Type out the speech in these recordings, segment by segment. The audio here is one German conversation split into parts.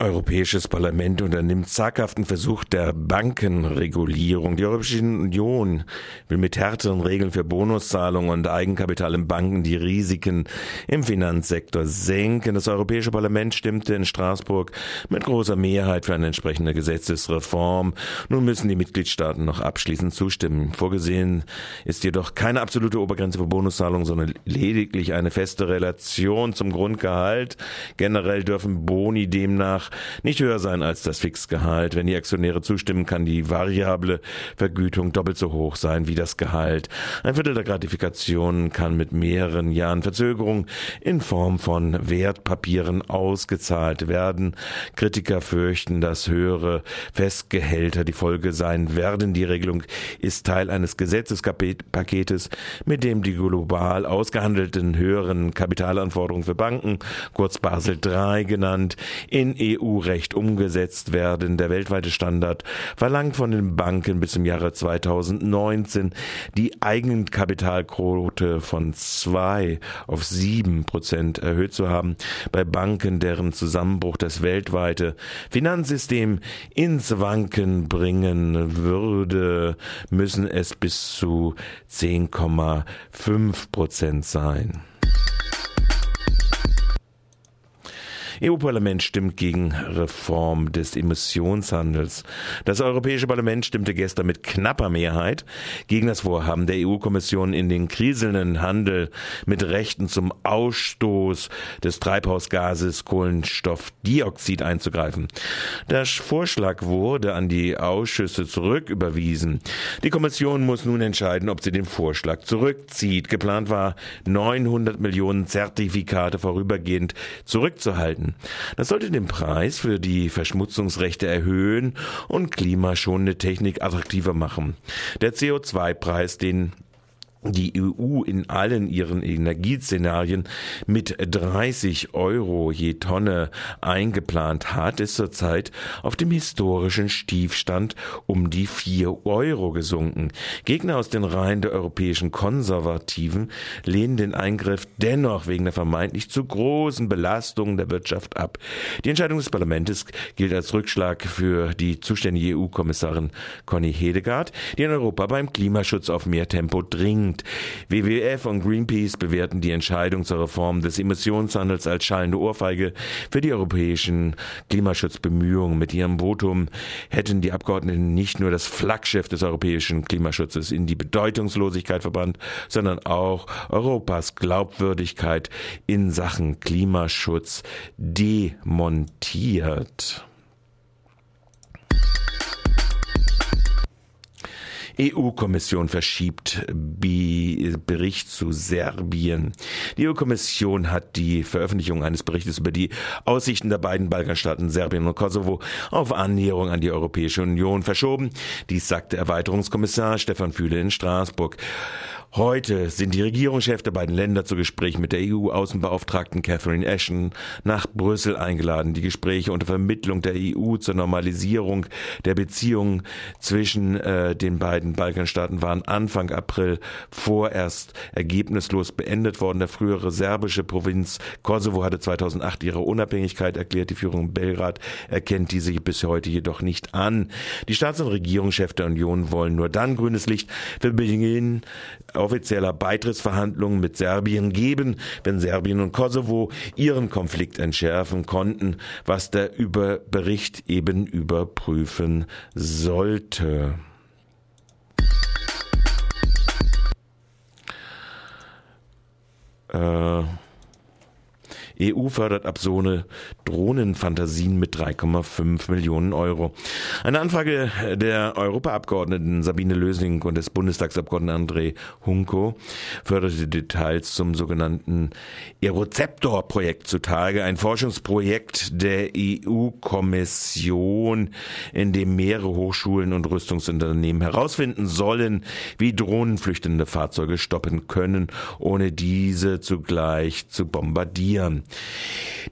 Europäisches Parlament unternimmt zaghaften Versuch der Bankenregulierung. Die Europäische Union will mit härteren Regeln für Bonuszahlungen und Eigenkapital in Banken die Risiken im Finanzsektor senken. Das Europäische Parlament stimmte in Straßburg mit großer Mehrheit für eine entsprechende Gesetzesreform. Nun müssen die Mitgliedstaaten noch abschließend zustimmen. Vorgesehen ist jedoch keine absolute Obergrenze für Bonuszahlungen, sondern lediglich eine feste Relation zum Grundgehalt. Generell dürfen Boni demnach nicht höher sein als das Fixgehalt. Wenn die Aktionäre zustimmen, kann die variable Vergütung doppelt so hoch sein wie das Gehalt. Ein Viertel der Gratifikation kann mit mehreren Jahren Verzögerung in Form von Wertpapieren ausgezahlt werden. Kritiker fürchten, dass höhere Festgehälter die Folge sein werden. Die Regelung ist Teil eines Gesetzespaketes, mit dem die global ausgehandelten höheren Kapitalanforderungen für Banken, kurz Basel III genannt, in EU-Recht umgesetzt werden. Der weltweite Standard verlangt von den Banken bis zum Jahre 2019 die Eigenkapitalquote von zwei auf sieben Prozent erhöht zu haben. Bei Banken, deren Zusammenbruch das weltweite Finanzsystem ins Wanken bringen würde, müssen es bis zu 10,5 Prozent sein. EU-Parlament stimmt gegen Reform des Emissionshandels. Das Europäische Parlament stimmte gestern mit knapper Mehrheit gegen das Vorhaben der EU-Kommission in den kriselnden Handel mit Rechten zum Ausstoß des Treibhausgases Kohlenstoffdioxid einzugreifen. Der Vorschlag wurde an die Ausschüsse zurücküberwiesen. Die Kommission muss nun entscheiden, ob sie den Vorschlag zurückzieht. Geplant war, 900 Millionen Zertifikate vorübergehend zurückzuhalten. Das sollte den Preis für die Verschmutzungsrechte erhöhen und klimaschonende Technik attraktiver machen. Der CO2-Preis, den die EU in allen ihren Energieszenarien mit 30 Euro je Tonne eingeplant hat, ist zurzeit auf dem historischen Stiefstand um die 4 Euro gesunken. Gegner aus den Reihen der europäischen Konservativen lehnen den Eingriff dennoch wegen der vermeintlich zu großen Belastungen der Wirtschaft ab. Die Entscheidung des Parlaments gilt als Rückschlag für die zuständige EU-Kommissarin Conny Hedegaard, die in Europa beim Klimaschutz auf mehr Tempo dringt Punkt. WWF und Greenpeace bewerten die Entscheidung zur Reform des Emissionshandels als schallende Ohrfeige für die europäischen Klimaschutzbemühungen. Mit ihrem Votum hätten die Abgeordneten nicht nur das Flaggschiff des europäischen Klimaschutzes in die Bedeutungslosigkeit verbannt, sondern auch Europas Glaubwürdigkeit in Sachen Klimaschutz demontiert. EU-Kommission verschiebt Bericht zu Serbien. Die EU-Kommission hat die Veröffentlichung eines Berichtes über die Aussichten der beiden Balkanstaaten Serbien und Kosovo auf Annäherung an die Europäische Union verschoben. Dies sagte Erweiterungskommissar Stefan Fühle in Straßburg. Heute sind die Regierungschefs der beiden Länder zu Gesprächen mit der EU-Außenbeauftragten Catherine Ashton nach Brüssel eingeladen. Die Gespräche unter Vermittlung der EU zur Normalisierung der Beziehungen zwischen äh, den beiden Balkanstaaten waren Anfang April vorerst ergebnislos beendet worden. Der frühere serbische Provinz Kosovo hatte 2008 ihre Unabhängigkeit erklärt. Die Führung in Belgrad erkennt diese bis heute jedoch nicht an. Die Staats- und Regierungschefs der Union wollen nur dann grünes Licht für Beginn offizieller Beitrittsverhandlungen mit Serbien geben, wenn Serbien und Kosovo ihren Konflikt entschärfen konnten, was der Bericht eben überprüfen sollte. Äh EU fördert Absone Drohnenfantasien mit 3,5 Millionen Euro. Eine Anfrage der Europaabgeordneten Sabine Lösing und des Bundestagsabgeordneten André Hunko förderte Details zum sogenannten Aerozeptor-Projekt zutage, ein Forschungsprojekt der EU-Kommission, in dem mehrere Hochschulen und Rüstungsunternehmen herausfinden sollen, wie drohnenflüchtende Fahrzeuge stoppen können, ohne diese zugleich zu bombardieren.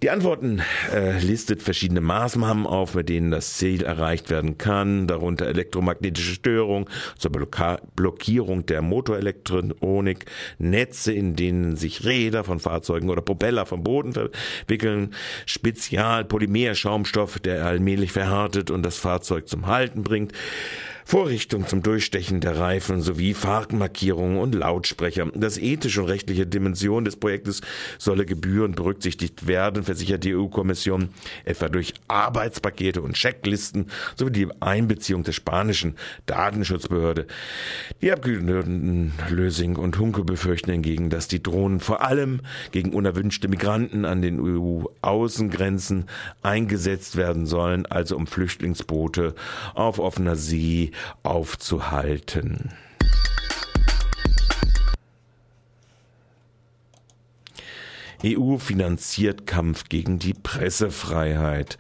Die Antworten äh, listet verschiedene Maßnahmen auf, mit denen das Ziel erreicht werden kann, darunter elektromagnetische Störung zur Blocka Blockierung der Motorelektronik, Netze, in denen sich Räder von Fahrzeugen oder Propeller vom Boden verwickeln, Spezialpolymerschaumstoff, der allmählich verhärtet und das Fahrzeug zum Halten bringt, Vorrichtung zum Durchstechen der Reifen sowie Fahrtenmarkierungen und Lautsprecher. Das ethische und rechtliche Dimension des Projektes solle gebührend berücksichtigt werden, versichert die EU-Kommission, etwa durch Arbeitspakete und Checklisten sowie die Einbeziehung der spanischen Datenschutzbehörde. Die Abgeordneten Lösing und Hunke befürchten hingegen, dass die Drohnen vor allem gegen unerwünschte Migranten an den EU-Außengrenzen eingesetzt werden sollen, also um Flüchtlingsboote auf offener See aufzuhalten. EU finanziert Kampf gegen die Pressefreiheit.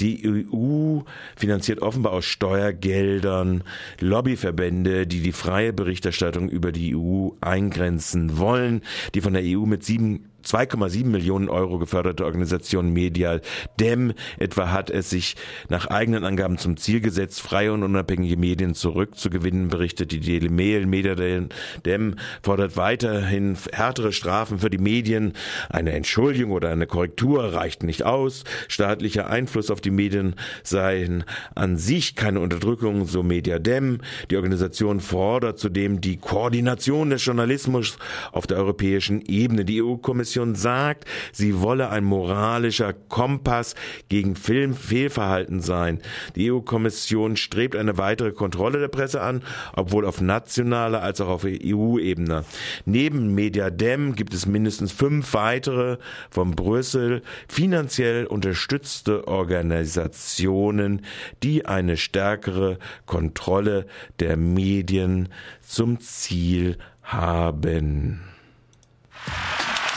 Die EU finanziert offenbar aus Steuergeldern Lobbyverbände, die die freie Berichterstattung über die EU eingrenzen wollen, die von der EU mit sieben 2,7 Millionen Euro geförderte Organisation Medial Dem etwa hat es sich nach eigenen Angaben zum Ziel gesetzt, freie und unabhängige Medien zurückzugewinnen, berichtet die Daily Mail. Medial Dem fordert weiterhin härtere Strafen für die Medien. Eine Entschuldigung oder eine Korrektur reicht nicht aus. Staatlicher Einfluss auf die Medien seien an sich keine Unterdrückung, so Media Dem. Die Organisation fordert zudem die Koordination des Journalismus auf der europäischen Ebene. Die EU-Kommission Kommission sagt, sie wolle ein moralischer Kompass gegen Filmfehlverhalten sein. Die EU-Kommission strebt eine weitere Kontrolle der Presse an, obwohl auf nationaler als auch auf EU-Ebene. Neben Mediadem gibt es mindestens fünf weitere von Brüssel finanziell unterstützte Organisationen, die eine stärkere Kontrolle der Medien zum Ziel haben.